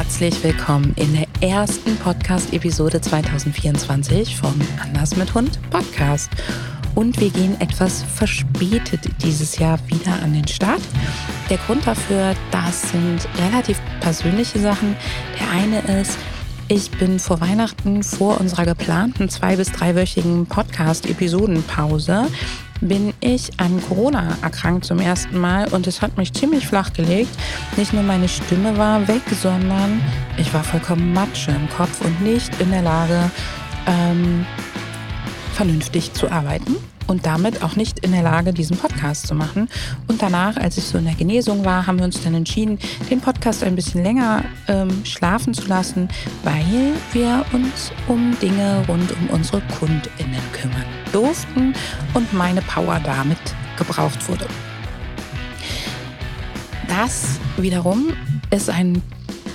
herzlich willkommen in der ersten Podcast-Episode 2024 vom Anders mit Hund Podcast. Und wir gehen etwas verspätet dieses Jahr wieder an den Start. Der Grund dafür, das sind relativ persönliche Sachen. Der eine ist, ich bin vor Weihnachten, vor unserer geplanten zwei- bis dreiwöchigen Podcast-Episodenpause, bin ich an Corona erkrankt zum ersten Mal und es hat mich ziemlich flach gelegt. Nicht nur meine Stimme war weg, sondern ich war vollkommen Matsche im Kopf und nicht in der Lage, ähm, vernünftig zu arbeiten und damit auch nicht in der Lage, diesen Podcast zu machen. Und danach, als ich so in der Genesung war, haben wir uns dann entschieden, den Podcast ein bisschen länger ähm, schlafen zu lassen, weil wir uns um Dinge rund um unsere KundInnen kümmern durften und meine Power damit gebraucht wurde. Das wiederum ist ein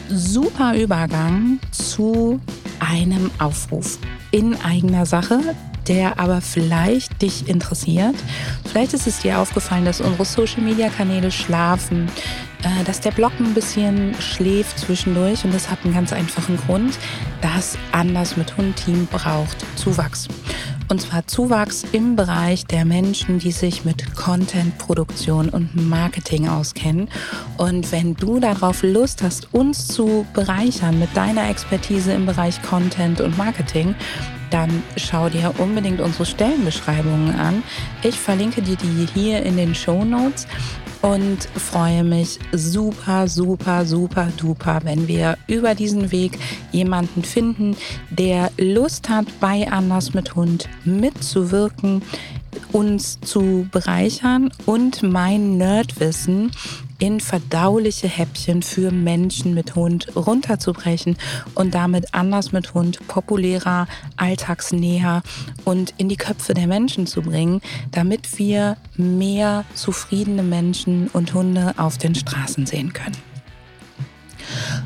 super Übergang zu einem Aufruf in eigener Sache, der aber vielleicht dich interessiert. Vielleicht ist es dir aufgefallen, dass unsere Social-Media-Kanäle schlafen, äh, dass der Blog ein bisschen schläft zwischendurch und das hat einen ganz einfachen Grund. Das Anders mit Hund-Team braucht Zuwachs. Und zwar Zuwachs im Bereich der Menschen, die sich mit Content-Produktion und Marketing auskennen. Und wenn du darauf Lust hast, uns zu bereichern mit deiner Expertise im Bereich Content und Marketing, dann schau dir unbedingt unsere Stellenbeschreibungen an. Ich verlinke dir die hier in den Show Notes und freue mich super, super, super duper, wenn wir über diesen Weg jemanden finden, der Lust hat, bei Anders mit Hund mitzuwirken, uns zu bereichern und mein Nerdwissen in verdauliche Häppchen für Menschen mit Hund runterzubrechen und damit anders mit Hund populärer, alltagsnäher und in die Köpfe der Menschen zu bringen, damit wir mehr zufriedene Menschen und Hunde auf den Straßen sehen können.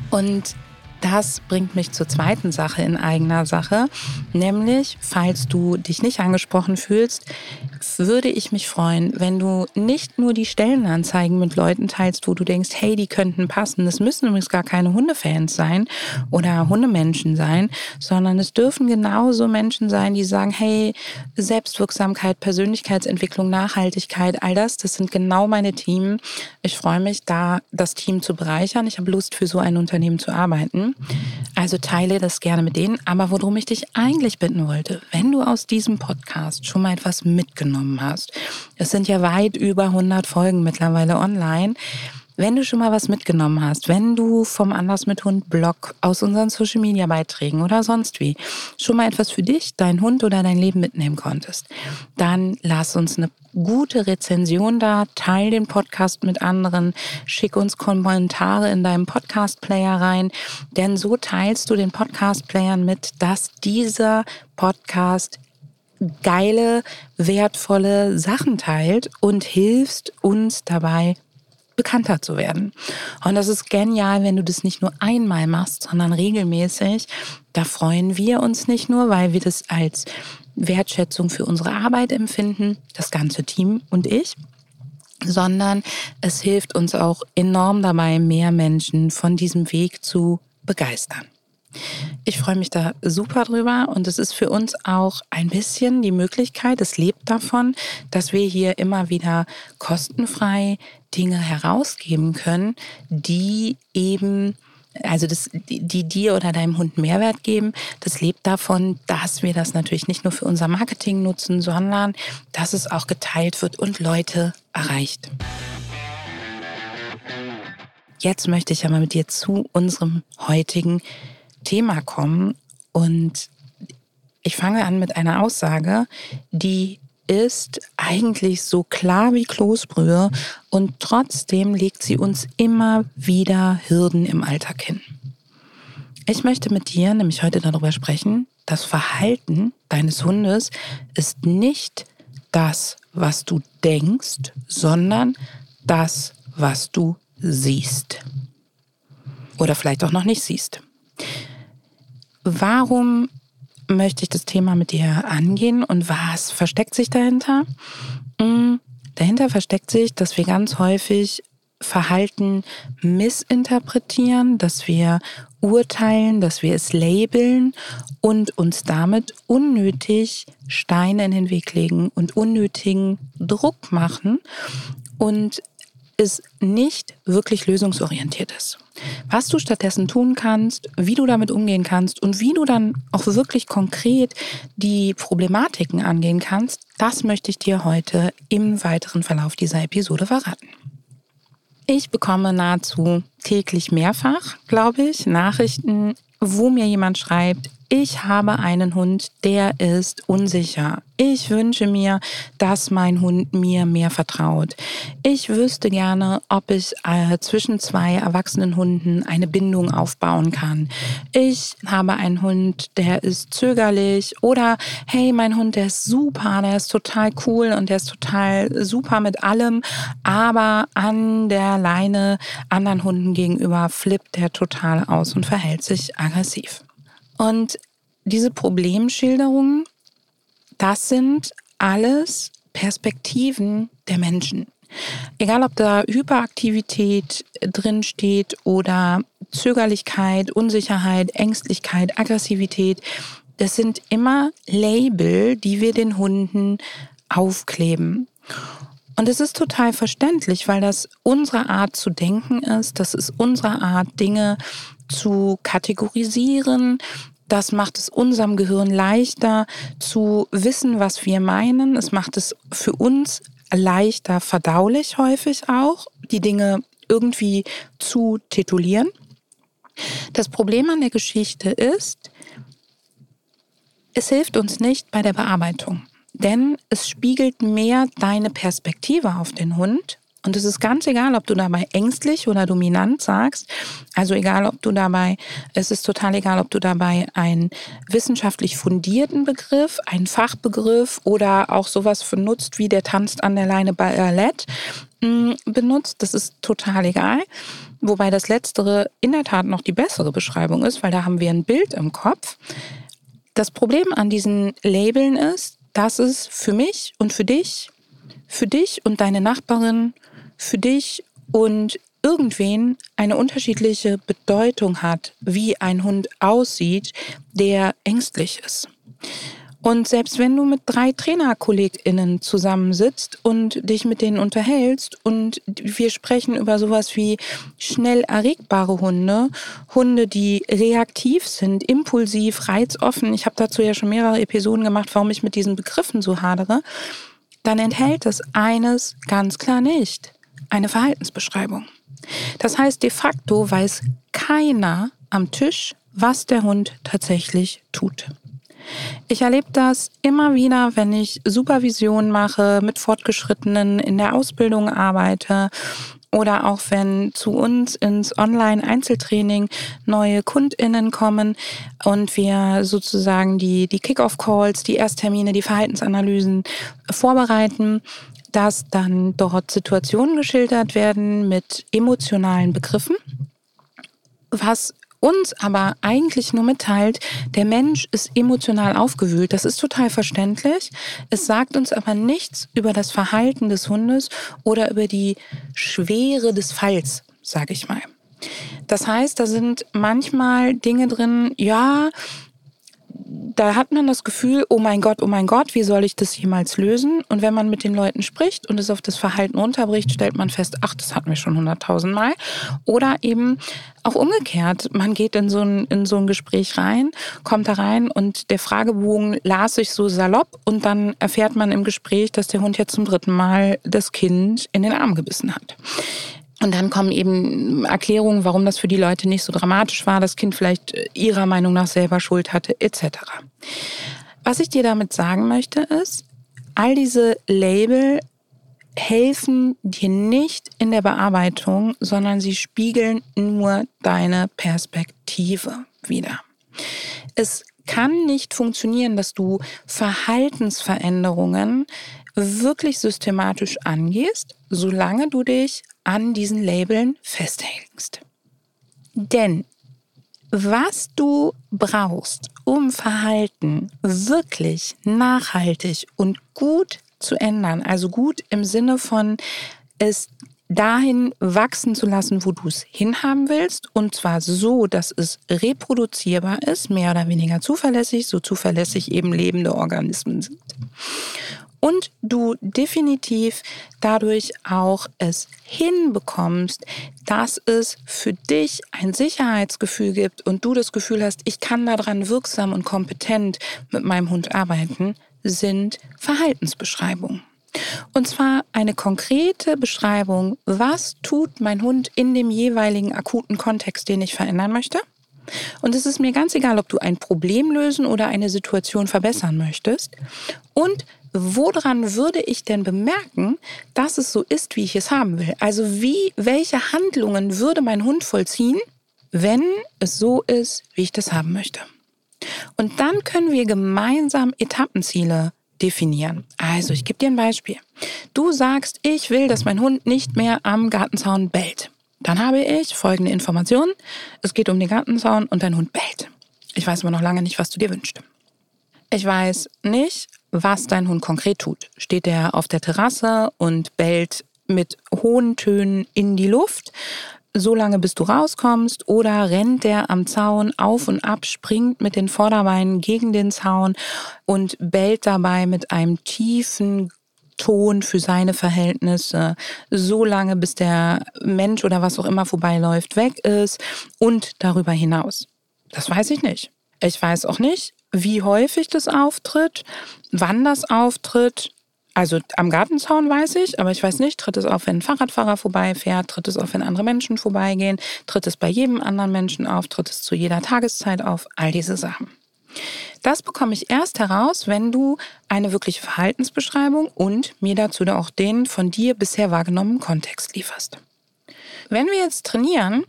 Und das bringt mich zur zweiten Sache in eigener Sache, nämlich, falls du dich nicht angesprochen fühlst, würde ich mich freuen, wenn du nicht nur die Stellenanzeigen mit Leuten teilst, wo du denkst, hey, die könnten passen. Das müssen übrigens gar keine Hundefans sein oder Hundemenschen sein, sondern es dürfen genauso Menschen sein, die sagen, hey, Selbstwirksamkeit, Persönlichkeitsentwicklung, Nachhaltigkeit, all das, das sind genau meine Themen. Ich freue mich, da das Team zu bereichern. Ich habe Lust, für so ein Unternehmen zu arbeiten. Also teile das gerne mit denen. Aber worum ich dich eigentlich bitten wollte, wenn du aus diesem Podcast schon mal etwas mitgenommen hast, es sind ja weit über 100 Folgen mittlerweile online, wenn du schon mal was mitgenommen hast, wenn du vom Anders mit Hund Blog aus unseren Social Media Beiträgen oder sonst wie schon mal etwas für dich, dein Hund oder dein Leben mitnehmen konntest, dann lass uns eine gute Rezension da, teil den Podcast mit anderen, schick uns Kommentare in deinem Podcast Player rein, denn so teilst du den Podcast Playern mit, dass dieser Podcast geile, wertvolle Sachen teilt und hilfst uns dabei bekannter zu werden. Und das ist genial, wenn du das nicht nur einmal machst, sondern regelmäßig. Da freuen wir uns nicht nur, weil wir das als Wertschätzung für unsere Arbeit empfinden, das ganze Team und ich, sondern es hilft uns auch enorm dabei, mehr Menschen von diesem Weg zu begeistern. Ich freue mich da super drüber und es ist für uns auch ein bisschen die Möglichkeit, es lebt davon, dass wir hier immer wieder kostenfrei Dinge herausgeben können, die eben also das, die dir oder deinem Hund Mehrwert geben, das lebt davon, dass wir das natürlich nicht nur für unser Marketing nutzen, sondern dass es auch geteilt wird und Leute erreicht. Jetzt möchte ich aber mit dir zu unserem heutigen Thema kommen und ich fange an mit einer Aussage, die ist eigentlich so klar wie Kloßbrühe und trotzdem legt sie uns immer wieder Hürden im Alltag hin. Ich möchte mit dir nämlich heute darüber sprechen, das Verhalten deines Hundes ist nicht das, was du denkst, sondern das, was du siehst. Oder vielleicht auch noch nicht siehst. Warum möchte ich das Thema mit dir angehen und was versteckt sich dahinter? Mm, dahinter versteckt sich, dass wir ganz häufig Verhalten missinterpretieren, dass wir urteilen, dass wir es labeln und uns damit unnötig Steine in den Weg legen und unnötigen Druck machen und es nicht wirklich lösungsorientiert ist. Was du stattdessen tun kannst, wie du damit umgehen kannst und wie du dann auch wirklich konkret die Problematiken angehen kannst, das möchte ich dir heute im weiteren Verlauf dieser Episode verraten. Ich bekomme nahezu täglich mehrfach, glaube ich, Nachrichten, wo mir jemand schreibt, ich habe einen Hund, der ist unsicher. Ich wünsche mir, dass mein Hund mir mehr vertraut. Ich wüsste gerne, ob ich äh, zwischen zwei erwachsenen Hunden eine Bindung aufbauen kann. Ich habe einen Hund, der ist zögerlich oder hey, mein Hund, der ist super, der ist total cool und der ist total super mit allem, aber an der Leine anderen Hunden gegenüber flippt der total aus und verhält sich aggressiv. Und diese Problemschilderungen, das sind alles Perspektiven der Menschen. Egal, ob da Hyperaktivität drin steht oder Zögerlichkeit, Unsicherheit, Ängstlichkeit, Aggressivität, das sind immer Label, die wir den Hunden aufkleben. Und es ist total verständlich, weil das unsere Art zu denken ist, das ist unsere Art, Dinge zu kategorisieren. Das macht es unserem Gehirn leichter zu wissen, was wir meinen. Es macht es für uns leichter verdaulich häufig auch, die Dinge irgendwie zu titulieren. Das Problem an der Geschichte ist, es hilft uns nicht bei der Bearbeitung, denn es spiegelt mehr deine Perspektive auf den Hund und es ist ganz egal, ob du dabei ängstlich oder dominant sagst. Also egal, ob du dabei, es ist total egal, ob du dabei einen wissenschaftlich fundierten Begriff, einen Fachbegriff oder auch sowas benutzt wie der tanzt an der Leine Ballett mm, benutzt. Das ist total egal. Wobei das Letztere in der Tat noch die bessere Beschreibung ist, weil da haben wir ein Bild im Kopf. Das Problem an diesen Labeln ist, dass es für mich und für dich, für dich und deine Nachbarin für dich und irgendwen eine unterschiedliche Bedeutung hat, wie ein Hund aussieht, der ängstlich ist. Und selbst wenn du mit drei TrainerkollegInnen zusammensitzt und dich mit denen unterhältst und wir sprechen über sowas wie schnell erregbare Hunde, Hunde, die reaktiv sind, impulsiv, reizoffen, ich habe dazu ja schon mehrere Episoden gemacht, warum ich mit diesen Begriffen so hadere, dann enthält es eines ganz klar nicht eine Verhaltensbeschreibung. Das heißt, de facto weiß keiner am Tisch, was der Hund tatsächlich tut. Ich erlebe das immer wieder, wenn ich Supervision mache, mit Fortgeschrittenen in der Ausbildung arbeite oder auch wenn zu uns ins Online-Einzeltraining neue KundInnen kommen und wir sozusagen die, die Kick-Off-Calls, die Ersttermine, die Verhaltensanalysen vorbereiten, dass dann dort Situationen geschildert werden mit emotionalen Begriffen, was uns aber eigentlich nur mitteilt, der Mensch ist emotional aufgewühlt. Das ist total verständlich. Es sagt uns aber nichts über das Verhalten des Hundes oder über die Schwere des Falls, sage ich mal. Das heißt, da sind manchmal Dinge drin, ja, da hat man das Gefühl, oh mein Gott, oh mein Gott, wie soll ich das jemals lösen? Und wenn man mit den Leuten spricht und es auf das Verhalten runterbricht, stellt man fest, ach, das hatten wir schon hunderttausend Mal. Oder eben auch umgekehrt, man geht in so, ein, in so ein Gespräch rein, kommt da rein und der Fragebogen las sich so salopp und dann erfährt man im Gespräch, dass der Hund jetzt zum dritten Mal das Kind in den Arm gebissen hat. Und dann kommen eben Erklärungen, warum das für die Leute nicht so dramatisch war, das Kind vielleicht äh, ihrer Meinung nach selber Schuld hatte, etc. Was ich dir damit sagen möchte, ist, all diese Label helfen dir nicht in der Bearbeitung, sondern sie spiegeln nur deine Perspektive wieder. Es kann nicht funktionieren, dass du Verhaltensveränderungen wirklich systematisch angehst, solange du dich an diesen Labeln festhältst. Denn was du brauchst, um Verhalten wirklich nachhaltig und gut zu ändern, also gut im Sinne von es dahin wachsen zu lassen, wo du es hinhaben willst. Und zwar so, dass es reproduzierbar ist, mehr oder weniger zuverlässig, so zuverlässig eben lebende Organismen sind. Und du definitiv dadurch auch es hinbekommst, dass es für dich ein Sicherheitsgefühl gibt und du das Gefühl hast, ich kann daran wirksam und kompetent mit meinem Hund arbeiten, sind Verhaltensbeschreibungen. Und zwar eine konkrete Beschreibung, was tut mein Hund in dem jeweiligen akuten Kontext, den ich verändern möchte. Und es ist mir ganz egal, ob du ein Problem lösen oder eine Situation verbessern möchtest. Und woran würde ich denn bemerken, dass es so ist, wie ich es haben will? Also wie, welche Handlungen würde mein Hund vollziehen, wenn es so ist, wie ich das haben möchte? Und dann können wir gemeinsam Etappenziele definieren. Also, ich gebe dir ein Beispiel. Du sagst, ich will, dass mein Hund nicht mehr am Gartenzaun bellt. Dann habe ich folgende Informationen. Es geht um den Gartenzaun und dein Hund bellt. Ich weiß aber noch lange nicht, was du dir wünschst. Ich weiß nicht, was dein Hund konkret tut. Steht er auf der Terrasse und bellt mit hohen Tönen in die Luft? so lange, bis du rauskommst, oder rennt der am Zaun auf und ab, springt mit den Vorderbeinen gegen den Zaun und bellt dabei mit einem tiefen Ton für seine Verhältnisse, so lange, bis der Mensch oder was auch immer vorbeiläuft, weg ist und darüber hinaus. Das weiß ich nicht. Ich weiß auch nicht, wie häufig das auftritt, wann das auftritt, also am Gartenzaun weiß ich, aber ich weiß nicht, tritt es auf, wenn ein Fahrradfahrer vorbeifährt, tritt es auf, wenn andere Menschen vorbeigehen, tritt es bei jedem anderen Menschen auf, tritt es zu jeder Tageszeit auf, all diese Sachen. Das bekomme ich erst heraus, wenn du eine wirkliche Verhaltensbeschreibung und mir dazu auch den von dir bisher wahrgenommenen Kontext lieferst. Wenn wir jetzt trainieren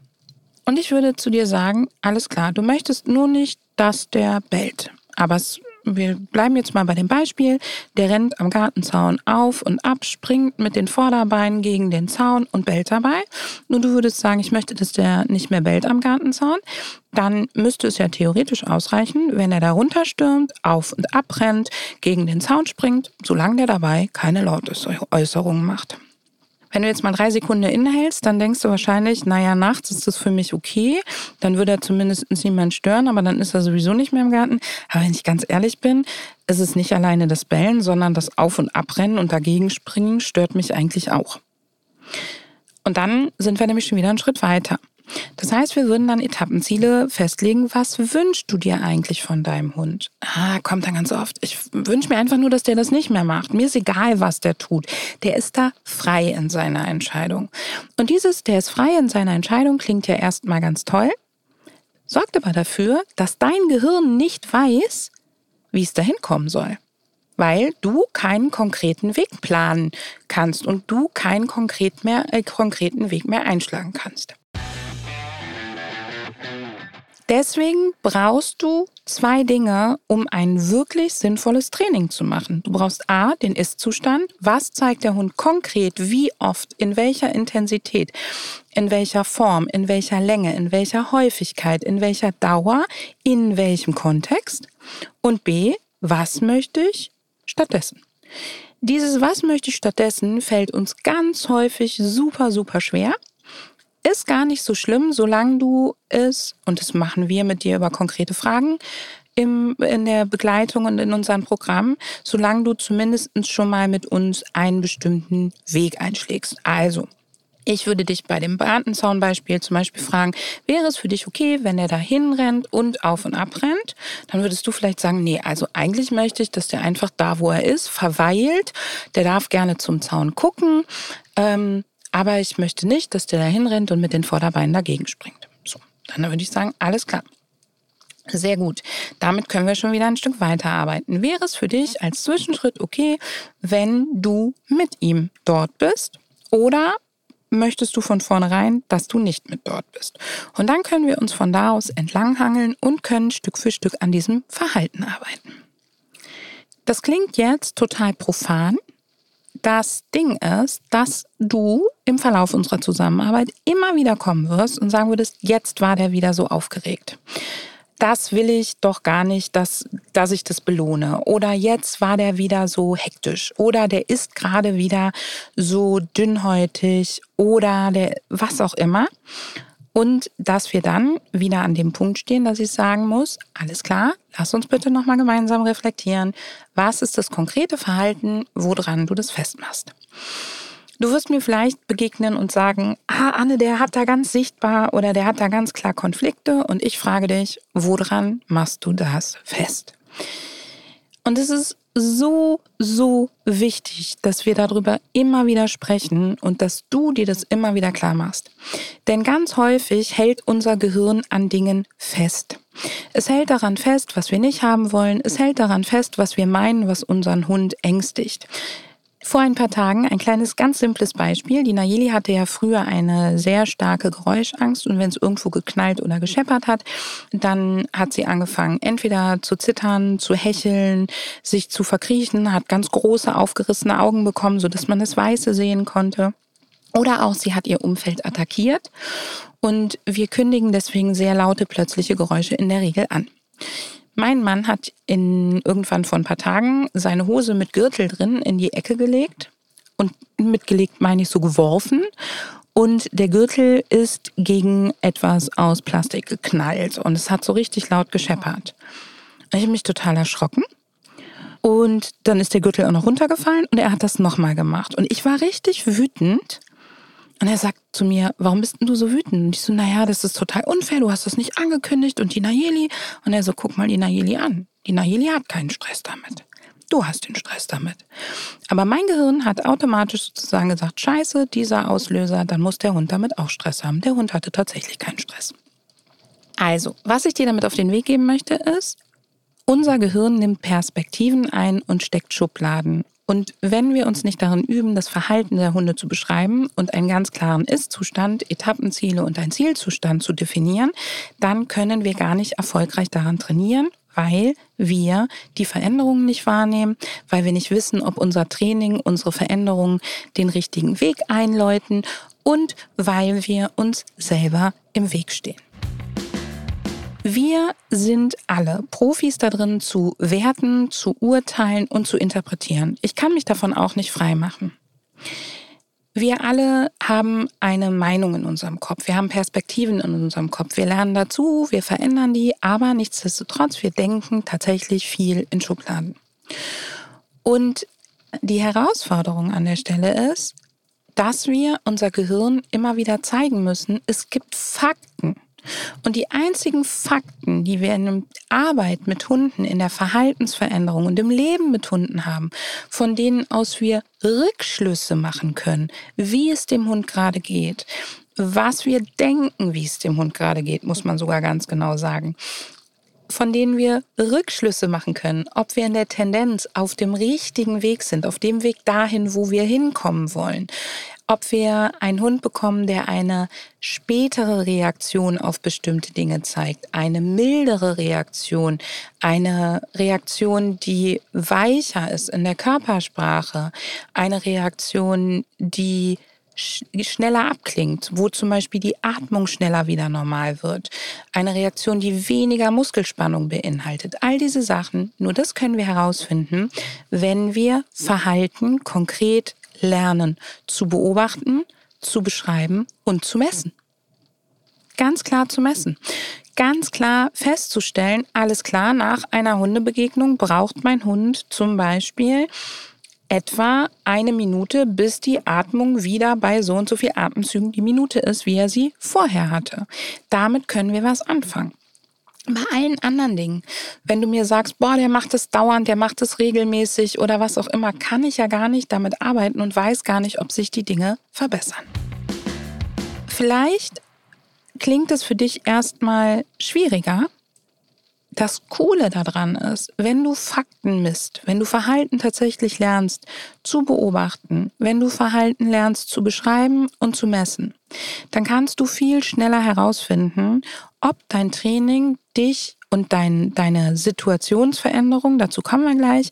und ich würde zu dir sagen, alles klar, du möchtest nur nicht, dass der bellt, aber es wir bleiben jetzt mal bei dem Beispiel, der rennt am Gartenzaun auf und ab, springt mit den Vorderbeinen gegen den Zaun und bellt dabei. Nur du würdest sagen, ich möchte, dass der nicht mehr bellt am Gartenzaun. Dann müsste es ja theoretisch ausreichen, wenn er da runterstürmt, auf und abrennt, gegen den Zaun springt, solange der dabei keine Lautäußerungen macht. Wenn du jetzt mal drei Sekunden innehältst, dann denkst du wahrscheinlich, naja, nachts ist das für mich okay. Dann würde er zumindest niemand stören, aber dann ist er sowieso nicht mehr im Garten. Aber wenn ich ganz ehrlich bin, ist es nicht alleine das Bellen, sondern das Auf- und Abrennen und dagegen springen stört mich eigentlich auch. Und dann sind wir nämlich schon wieder einen Schritt weiter. Das heißt, wir würden dann Etappenziele festlegen. Was wünschst du dir eigentlich von deinem Hund? Ah, kommt dann ganz oft. Ich wünsche mir einfach nur, dass der das nicht mehr macht. Mir ist egal, was der tut. Der ist da frei in seiner Entscheidung. Und dieses, der ist frei in seiner Entscheidung, klingt ja erstmal ganz toll, sorgt aber dafür, dass dein Gehirn nicht weiß, wie es dahin kommen soll weil du keinen konkreten Weg planen kannst und du keinen konkret mehr, äh, konkreten Weg mehr einschlagen kannst. Deswegen brauchst du zwei Dinge, um ein wirklich sinnvolles Training zu machen. Du brauchst A, den Ist-Zustand. Was zeigt der Hund konkret, wie oft, in welcher Intensität, in welcher Form, in welcher Länge, in welcher Häufigkeit, in welcher Dauer, in welchem Kontext? Und B, was möchte ich stattdessen? Dieses Was möchte ich stattdessen fällt uns ganz häufig super, super schwer ist gar nicht so schlimm, solange du es, und das machen wir mit dir über konkrete Fragen, im, in der Begleitung und in unserem Programm, solange du zumindest schon mal mit uns einen bestimmten Weg einschlägst. Also, ich würde dich bei dem Brandenzaun-Beispiel zum Beispiel fragen, wäre es für dich okay, wenn er da hinrennt und auf und ab rennt? Dann würdest du vielleicht sagen, nee, also eigentlich möchte ich, dass der einfach da, wo er ist, verweilt. Der darf gerne zum Zaun gucken. Ähm, aber ich möchte nicht, dass der da hinrennt und mit den Vorderbeinen dagegen springt. So, dann würde ich sagen, alles klar. Sehr gut. Damit können wir schon wieder ein Stück weiterarbeiten. Wäre es für dich als Zwischenschritt okay, wenn du mit ihm dort bist? Oder möchtest du von vornherein, dass du nicht mit dort bist? Und dann können wir uns von da aus entlanghangeln und können Stück für Stück an diesem Verhalten arbeiten. Das klingt jetzt total profan, das Ding ist, dass du im Verlauf unserer Zusammenarbeit immer wieder kommen wirst und sagen würdest, jetzt war der wieder so aufgeregt. das will ich doch gar nicht, dass, dass ich das belohne. Oder jetzt war der wieder so hektisch. Oder der ist gerade wieder so dünnhäutig. Oder der, was auch immer. Und dass wir dann wieder an dem Punkt stehen, dass ich sagen muss, alles klar, lass uns bitte nochmal gemeinsam reflektieren. Was ist das konkrete Verhalten, woran du das festmachst? Du wirst mir vielleicht begegnen und sagen, ah, Anne, der hat da ganz sichtbar oder der hat da ganz klar Konflikte und ich frage dich, woran machst du das fest? Und es ist so, so wichtig, dass wir darüber immer wieder sprechen und dass du dir das immer wieder klar machst. Denn ganz häufig hält unser Gehirn an Dingen fest. Es hält daran fest, was wir nicht haben wollen. Es hält daran fest, was wir meinen, was unseren Hund ängstigt. Vor ein paar Tagen ein kleines, ganz simples Beispiel. Die Nayeli hatte ja früher eine sehr starke Geräuschangst und wenn es irgendwo geknallt oder gescheppert hat, dann hat sie angefangen, entweder zu zittern, zu hecheln, sich zu verkriechen, hat ganz große aufgerissene Augen bekommen, sodass man das Weiße sehen konnte. Oder auch sie hat ihr Umfeld attackiert und wir kündigen deswegen sehr laute plötzliche Geräusche in der Regel an. Mein Mann hat in, irgendwann vor ein paar Tagen seine Hose mit Gürtel drin in die Ecke gelegt. Und mitgelegt meine ich so geworfen. Und der Gürtel ist gegen etwas aus Plastik geknallt. Und es hat so richtig laut gescheppert. Ich habe mich total erschrocken. Und dann ist der Gürtel auch noch runtergefallen und er hat das nochmal gemacht. Und ich war richtig wütend und er sagt zu mir, warum bist denn du so wütend? Und ich so, naja, das ist total unfair, du hast das nicht angekündigt und die Nayeli. Und er so, guck mal die Nayeli an. Die Nayeli hat keinen Stress damit. Du hast den Stress damit. Aber mein Gehirn hat automatisch sozusagen gesagt, scheiße, dieser Auslöser, dann muss der Hund damit auch Stress haben. Der Hund hatte tatsächlich keinen Stress. Also, was ich dir damit auf den Weg geben möchte, ist, unser Gehirn nimmt Perspektiven ein und steckt Schubladen. Und wenn wir uns nicht darin üben, das Verhalten der Hunde zu beschreiben und einen ganz klaren Ist-Zustand, Etappenziele und einen Zielzustand zu definieren, dann können wir gar nicht erfolgreich daran trainieren, weil wir die Veränderungen nicht wahrnehmen, weil wir nicht wissen, ob unser Training, unsere Veränderungen den richtigen Weg einläuten und weil wir uns selber im Weg stehen. Wir sind alle Profis da drin zu werten, zu urteilen und zu interpretieren. Ich kann mich davon auch nicht frei machen. Wir alle haben eine Meinung in unserem Kopf. Wir haben Perspektiven in unserem Kopf. Wir lernen dazu, wir verändern die, aber nichtsdestotrotz, wir denken tatsächlich viel in Schubladen. Und die Herausforderung an der Stelle ist, dass wir unser Gehirn immer wieder zeigen müssen, es gibt Fakten. Und die einzigen Fakten, die wir in der Arbeit mit Hunden, in der Verhaltensveränderung und im Leben mit Hunden haben, von denen aus wir Rückschlüsse machen können, wie es dem Hund gerade geht, was wir denken, wie es dem Hund gerade geht, muss man sogar ganz genau sagen von denen wir Rückschlüsse machen können, ob wir in der Tendenz auf dem richtigen Weg sind, auf dem Weg dahin, wo wir hinkommen wollen, ob wir einen Hund bekommen, der eine spätere Reaktion auf bestimmte Dinge zeigt, eine mildere Reaktion, eine Reaktion, die weicher ist in der Körpersprache, eine Reaktion, die schneller abklingt, wo zum Beispiel die Atmung schneller wieder normal wird. Eine Reaktion, die weniger Muskelspannung beinhaltet. All diese Sachen, nur das können wir herausfinden, wenn wir Verhalten konkret lernen zu beobachten, zu beschreiben und zu messen. Ganz klar zu messen. Ganz klar festzustellen, alles klar, nach einer Hundebegegnung braucht mein Hund zum Beispiel etwa eine Minute, bis die Atmung wieder bei so und so viel Atemzügen die Minute ist, wie er sie vorher hatte. Damit können wir was anfangen. Bei allen anderen Dingen, wenn du mir sagst, boah, der macht es dauernd, der macht es regelmäßig oder was auch immer, kann ich ja gar nicht damit arbeiten und weiß gar nicht, ob sich die Dinge verbessern. Vielleicht klingt es für dich erstmal schwieriger, das Coole daran ist, wenn du Fakten misst, wenn du Verhalten tatsächlich lernst zu beobachten, wenn du Verhalten lernst zu beschreiben und zu messen, dann kannst du viel schneller herausfinden, ob dein Training dich und dein, deine Situationsveränderung, dazu kommen wir gleich,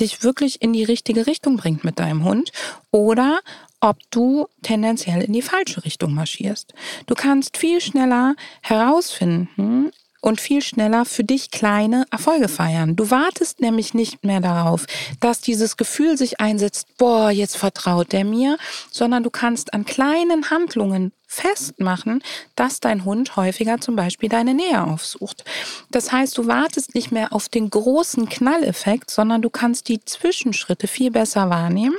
dich wirklich in die richtige Richtung bringt mit deinem Hund oder ob du tendenziell in die falsche Richtung marschierst. Du kannst viel schneller herausfinden, und viel schneller für dich kleine Erfolge feiern. Du wartest nämlich nicht mehr darauf, dass dieses Gefühl sich einsetzt, boah, jetzt vertraut der mir, sondern du kannst an kleinen Handlungen festmachen, dass dein Hund häufiger zum Beispiel deine Nähe aufsucht. Das heißt, du wartest nicht mehr auf den großen Knalleffekt, sondern du kannst die Zwischenschritte viel besser wahrnehmen,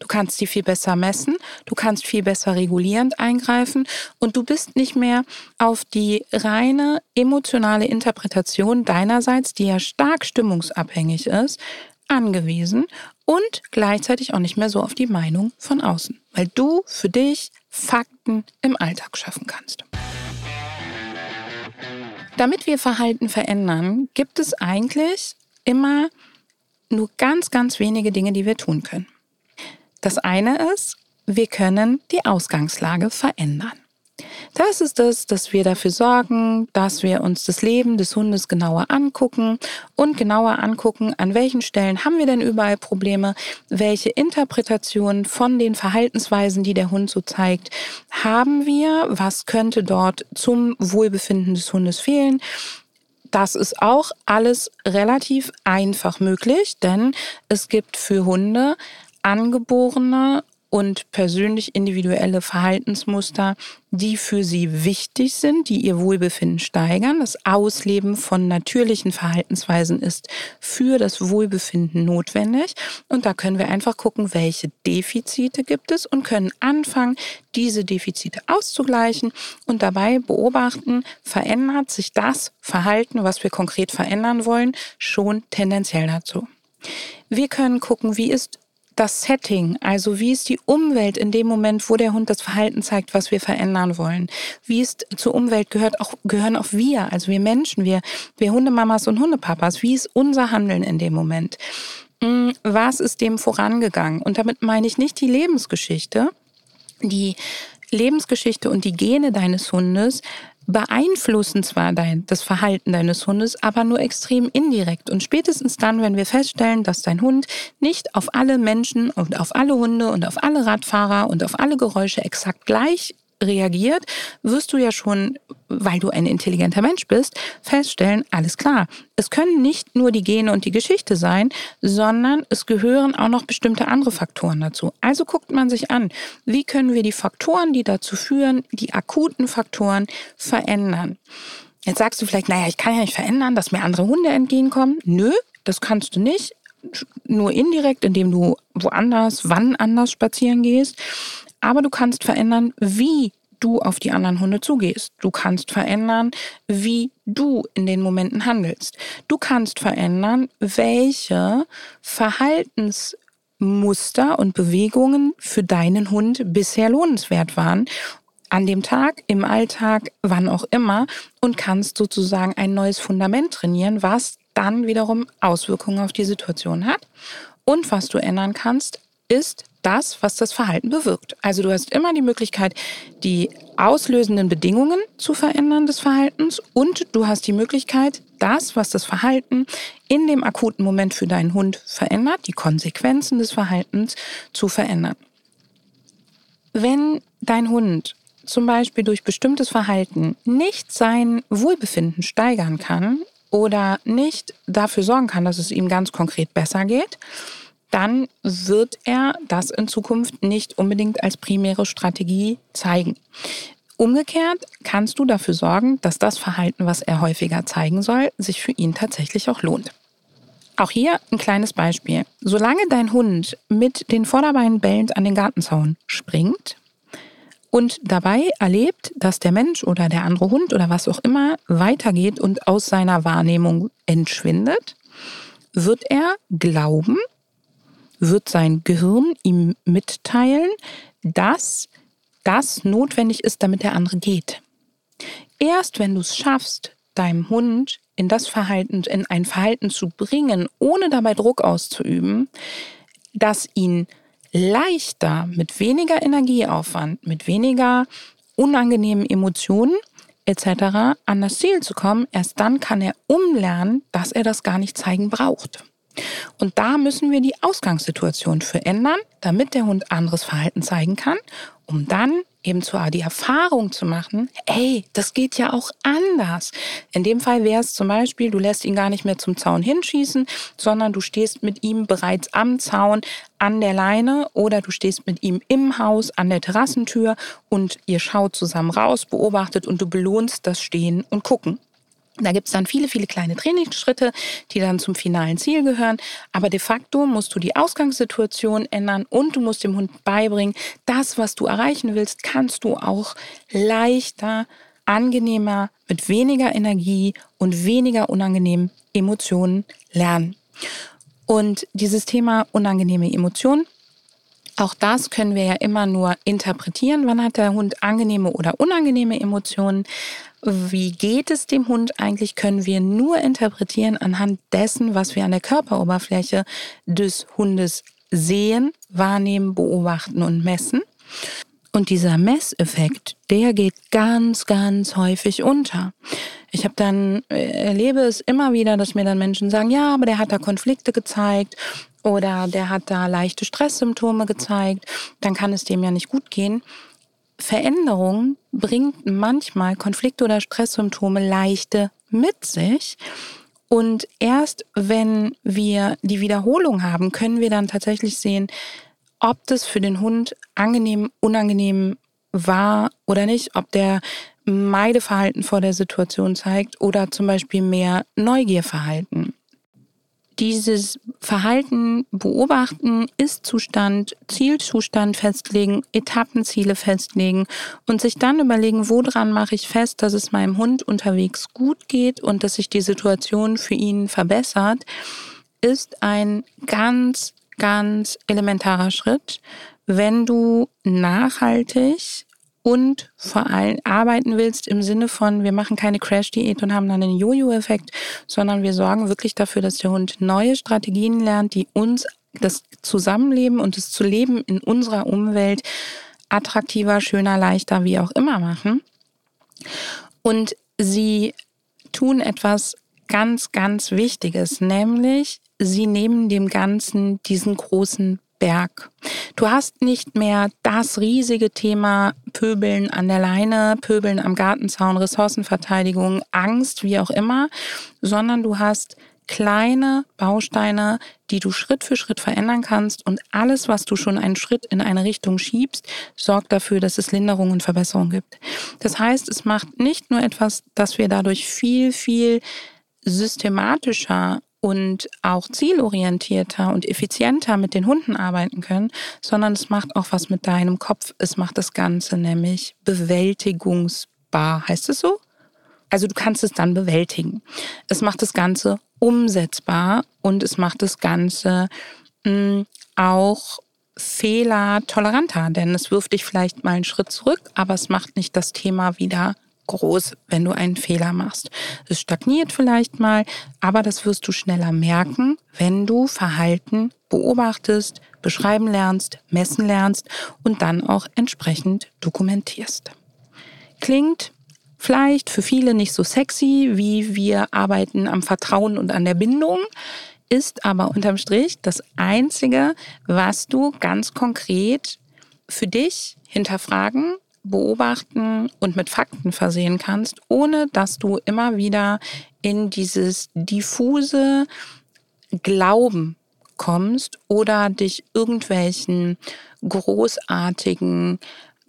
du kannst sie viel besser messen, du kannst viel besser regulierend eingreifen. Und du bist nicht mehr auf die reine emotionale Interpretation deinerseits, die ja stark stimmungsabhängig ist, angewiesen und gleichzeitig auch nicht mehr so auf die Meinung von außen, weil du für dich Fakten im Alltag schaffen kannst. Damit wir Verhalten verändern, gibt es eigentlich immer nur ganz, ganz wenige Dinge, die wir tun können. Das eine ist, wir können die Ausgangslage verändern. Das ist es, dass wir dafür sorgen, dass wir uns das Leben des Hundes genauer angucken und genauer angucken, an welchen Stellen haben wir denn überall Probleme, welche Interpretationen von den Verhaltensweisen, die der Hund so zeigt, haben wir, was könnte dort zum Wohlbefinden des Hundes fehlen. Das ist auch alles relativ einfach möglich, denn es gibt für Hunde angeborene und persönlich individuelle Verhaltensmuster, die für sie wichtig sind, die ihr Wohlbefinden steigern. Das Ausleben von natürlichen Verhaltensweisen ist für das Wohlbefinden notwendig. Und da können wir einfach gucken, welche Defizite gibt es und können anfangen, diese Defizite auszugleichen und dabei beobachten, verändert sich das Verhalten, was wir konkret verändern wollen, schon tendenziell dazu. Wir können gucken, wie ist das Setting, also wie ist die Umwelt in dem Moment, wo der Hund das Verhalten zeigt, was wir verändern wollen. Wie ist zur Umwelt gehört auch, gehören auch wir, also wir Menschen, wir, wir Hundemamas und Hundepapas. Wie ist unser Handeln in dem Moment? Hm, was ist dem vorangegangen? Und damit meine ich nicht die Lebensgeschichte, die Lebensgeschichte und die Gene deines Hundes beeinflussen zwar dein, das Verhalten deines Hundes, aber nur extrem indirekt. Und spätestens dann, wenn wir feststellen, dass dein Hund nicht auf alle Menschen und auf alle Hunde und auf alle Radfahrer und auf alle Geräusche exakt gleich reagiert, wirst du ja schon, weil du ein intelligenter Mensch bist, feststellen, alles klar. Es können nicht nur die Gene und die Geschichte sein, sondern es gehören auch noch bestimmte andere Faktoren dazu. Also guckt man sich an, wie können wir die Faktoren, die dazu führen, die akuten Faktoren verändern. Jetzt sagst du vielleicht, naja, ich kann ja nicht verändern, dass mir andere Hunde entgegenkommen. Nö, das kannst du nicht. Nur indirekt, indem du woanders, wann anders spazieren gehst aber du kannst verändern, wie du auf die anderen Hunde zugehst. Du kannst verändern, wie du in den Momenten handelst. Du kannst verändern, welche Verhaltensmuster und Bewegungen für deinen Hund bisher lohnenswert waren an dem Tag, im Alltag, wann auch immer und kannst sozusagen ein neues Fundament trainieren, was dann wiederum Auswirkungen auf die Situation hat. Und was du ändern kannst, ist das, was das Verhalten bewirkt. Also du hast immer die Möglichkeit, die auslösenden Bedingungen zu verändern des Verhaltens und du hast die Möglichkeit, das, was das Verhalten in dem akuten Moment für deinen Hund verändert, die Konsequenzen des Verhaltens zu verändern. Wenn dein Hund zum Beispiel durch bestimmtes Verhalten nicht sein Wohlbefinden steigern kann oder nicht dafür sorgen kann, dass es ihm ganz konkret besser geht, dann wird er das in Zukunft nicht unbedingt als primäre Strategie zeigen. Umgekehrt kannst du dafür sorgen, dass das Verhalten, was er häufiger zeigen soll, sich für ihn tatsächlich auch lohnt. Auch hier ein kleines Beispiel. Solange dein Hund mit den Vorderbeinen bellend an den Gartenzaun springt und dabei erlebt, dass der Mensch oder der andere Hund oder was auch immer weitergeht und aus seiner Wahrnehmung entschwindet, wird er glauben, wird sein Gehirn ihm mitteilen, dass das notwendig ist, damit der andere geht. Erst wenn du es schaffst, deinem Hund in das Verhalten, in ein Verhalten zu bringen, ohne dabei Druck auszuüben, das ihn leichter, mit weniger Energieaufwand, mit weniger unangenehmen Emotionen etc. an das Ziel zu kommen, erst dann kann er umlernen, dass er das gar nicht zeigen braucht. Und da müssen wir die Ausgangssituation für ändern, damit der Hund anderes Verhalten zeigen kann, um dann eben zwar die Erfahrung zu machen, ey, das geht ja auch anders. In dem Fall wäre es zum Beispiel, du lässt ihn gar nicht mehr zum Zaun hinschießen, sondern du stehst mit ihm bereits am Zaun an der Leine oder du stehst mit ihm im Haus an der Terrassentür und ihr schaut zusammen raus, beobachtet und du belohnst das Stehen und Gucken. Da gibt es dann viele, viele kleine Trainingsschritte, die dann zum finalen Ziel gehören. Aber de facto musst du die Ausgangssituation ändern und du musst dem Hund beibringen, das, was du erreichen willst, kannst du auch leichter, angenehmer, mit weniger Energie und weniger unangenehmen Emotionen lernen. Und dieses Thema unangenehme Emotionen, auch das können wir ja immer nur interpretieren. Wann hat der Hund angenehme oder unangenehme Emotionen? Wie geht es dem Hund eigentlich, können wir nur interpretieren anhand dessen, was wir an der Körperoberfläche des Hundes sehen, wahrnehmen, beobachten und messen. Und dieser Messeffekt, der geht ganz, ganz häufig unter. Ich habe dann äh, erlebe es immer wieder, dass mir dann Menschen sagen, ja, aber der hat da Konflikte gezeigt oder der hat da leichte Stresssymptome gezeigt, dann kann es dem ja nicht gut gehen. Veränderung bringt manchmal Konflikte oder Stresssymptome leichte mit sich. Und erst wenn wir die Wiederholung haben, können wir dann tatsächlich sehen, ob das für den Hund angenehm, unangenehm war oder nicht, ob der Meideverhalten vor der Situation zeigt oder zum Beispiel mehr Neugierverhalten dieses Verhalten beobachten, Ist-Zustand, Zielzustand festlegen, Etappenziele festlegen und sich dann überlegen, woran mache ich fest, dass es meinem Hund unterwegs gut geht und dass sich die Situation für ihn verbessert, ist ein ganz, ganz elementarer Schritt, wenn du nachhaltig und vor allem arbeiten willst im Sinne von, wir machen keine Crash-Diät und haben dann einen Jojo-Effekt, sondern wir sorgen wirklich dafür, dass der Hund neue Strategien lernt, die uns das Zusammenleben und das zu leben in unserer Umwelt attraktiver, schöner, leichter, wie auch immer machen. Und sie tun etwas ganz, ganz Wichtiges, nämlich sie nehmen dem Ganzen diesen großen Berg. Du hast nicht mehr das riesige Thema Pöbeln an der Leine, Pöbeln am Gartenzaun, Ressourcenverteidigung, Angst, wie auch immer, sondern du hast kleine Bausteine, die du Schritt für Schritt verändern kannst und alles, was du schon einen Schritt in eine Richtung schiebst, sorgt dafür, dass es Linderung und Verbesserung gibt. Das heißt, es macht nicht nur etwas, dass wir dadurch viel, viel systematischer und auch zielorientierter und effizienter mit den Hunden arbeiten können, sondern es macht auch was mit deinem Kopf. Es macht das Ganze nämlich bewältigungsbar. Heißt es so? Also du kannst es dann bewältigen. Es macht das Ganze umsetzbar und es macht das Ganze mh, hm, auch fehlertoleranter, denn es wirft dich vielleicht mal einen Schritt zurück, aber es macht nicht das Thema wieder groß, wenn du einen Fehler machst. Es stagniert vielleicht mal, aber das wirst du schneller merken, wenn du Verhalten beobachtest, beschreiben lernst, messen lernst und dann auch entsprechend dokumentierst. Klingt vielleicht für viele nicht so sexy, wie wir arbeiten am Vertrauen und an der Bindung, ist aber unterm Strich das Einzige, was du ganz konkret für dich hinterfragen beobachten und mit Fakten versehen kannst, ohne dass du immer wieder in dieses diffuse Glauben kommst oder dich irgendwelchen großartigen,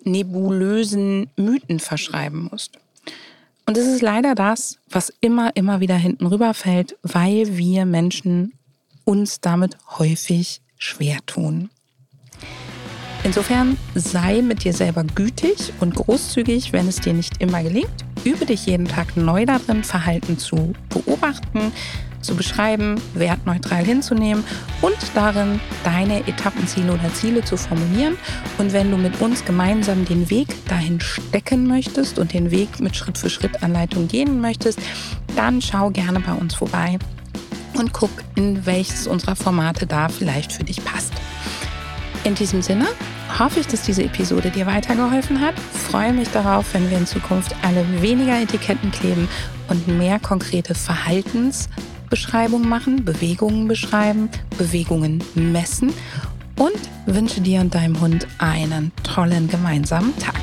nebulösen Mythen verschreiben musst. Und es ist leider das, was immer, immer wieder hinten rüberfällt, weil wir Menschen uns damit häufig schwer tun. Insofern sei mit dir selber gütig und großzügig, wenn es dir nicht immer gelingt. Übe dich jeden Tag neu darin, Verhalten zu beobachten, zu beschreiben, wertneutral hinzunehmen und darin deine Etappenziele oder Ziele zu formulieren. Und wenn du mit uns gemeinsam den Weg dahin stecken möchtest und den Weg mit Schritt für Schritt Anleitung gehen möchtest, dann schau gerne bei uns vorbei und guck, in welches unserer Formate da vielleicht für dich passt. In diesem Sinne hoffe ich, dass diese Episode dir weitergeholfen hat. Freue mich darauf, wenn wir in Zukunft alle weniger Etiketten kleben und mehr konkrete Verhaltensbeschreibungen machen, Bewegungen beschreiben, Bewegungen messen und wünsche dir und deinem Hund einen tollen gemeinsamen Tag.